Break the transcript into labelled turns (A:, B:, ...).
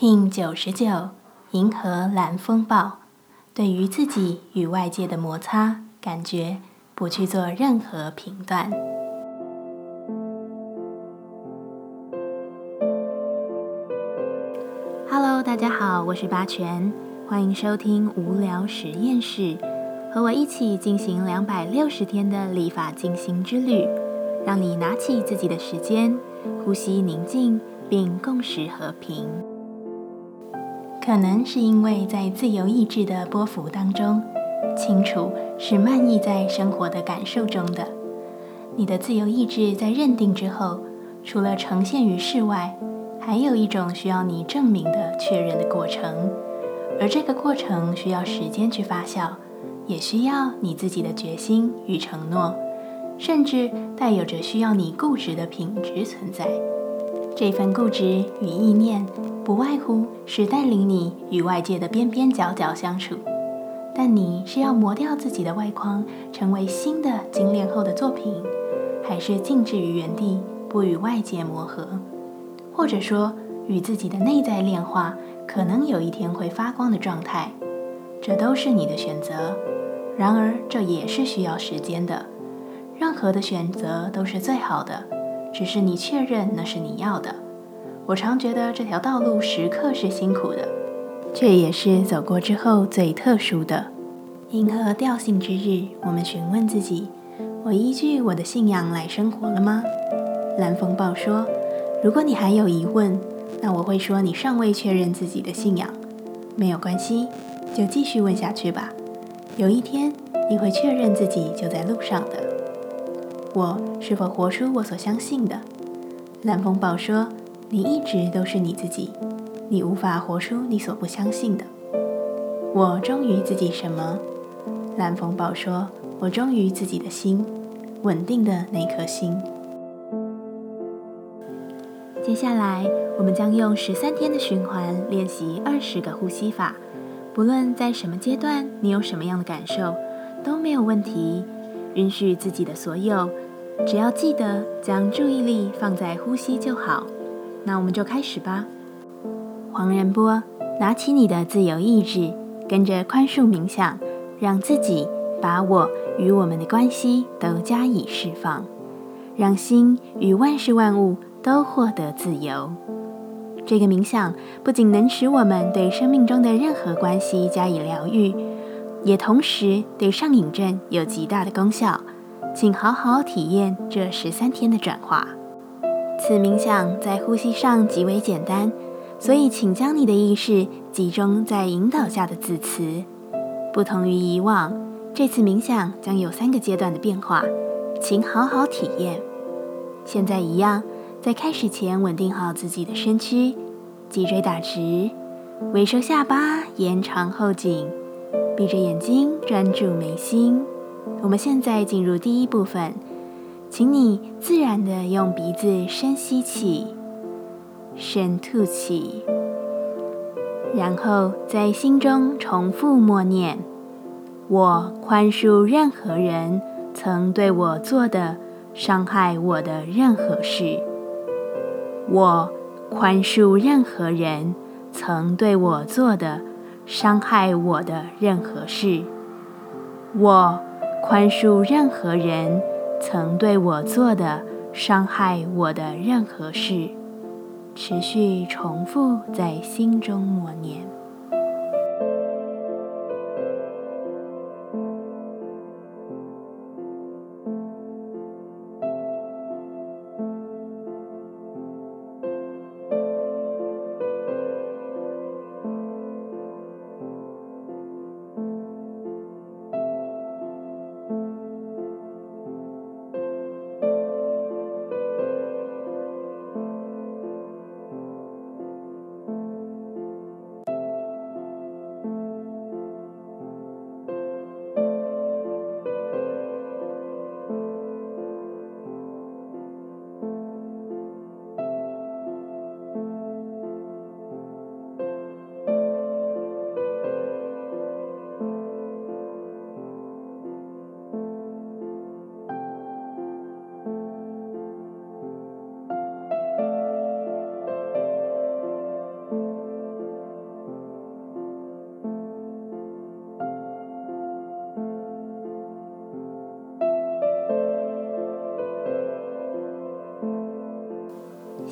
A: King 九十九，银河蓝风暴。对于自己与外界的摩擦感觉，不去做任何评断。Hello，大家好，我是八全，欢迎收听无聊实验室，和我一起进行两百六十天的立法进行之旅，让你拿起自己的时间，呼吸宁静，并共识和平。可能是因为在自由意志的波幅当中，清楚是漫溢在生活的感受中的。你的自由意志在认定之后，除了呈现于世外，还有一种需要你证明的确认的过程，而这个过程需要时间去发酵，也需要你自己的决心与承诺，甚至带有着需要你固执的品质存在。这份固执与意念，不外乎是带领你与外界的边边角角相处，但你是要磨掉自己的外框，成为新的精炼后的作品，还是静止于原地，不与外界磨合，或者说与自己的内在炼化，可能有一天会发光的状态，这都是你的选择。然而，这也是需要时间的。任何的选择都是最好的。只是你确认那是你要的。我常觉得这条道路时刻是辛苦的，却也是走过之后最特殊的。银河调性之日，我们询问自己：我依据我的信仰来生活了吗？蓝风暴说：如果你还有疑问，那我会说你尚未确认自己的信仰。没有关系，就继续问下去吧。有一天，你会确认自己就在路上的。我是否活出我所相信的？蓝风暴说：“你一直都是你自己，你无法活出你所不相信的。”我忠于自己什么？蓝风暴说：“我忠于自己的心，稳定的那颗心。”接下来，我们将用十三天的循环练习二十个呼吸法。不论在什么阶段，你有什么样的感受，都没有问题。允许自己的所有，只要记得将注意力放在呼吸就好。那我们就开始吧。黄仁波，拿起你的自由意志，跟着宽恕冥想，让自己把我与我们的关系都加以释放，让心与万事万物都获得自由。这个冥想不仅能使我们对生命中的任何关系加以疗愈。也同时对上瘾症有极大的功效，请好好体验这十三天的转化。此冥想在呼吸上极为简单，所以请将你的意识集中在引导下的字词。不同于以往，这次冥想将有三个阶段的变化，请好好体验。现在一样，在开始前稳定好自己的身躯，脊椎打直，微收下巴，延长后颈。闭着眼睛，专注眉心。我们现在进入第一部分，请你自然的用鼻子深吸气，深吐气，然后在心中重复默念：“我宽恕任何人曾对我做的伤害我的任何事。我宽恕任何人曾对我做的。”伤害我的任何事，我宽恕任何人曾对我做的伤害我的任何事。持续重复在心中默念。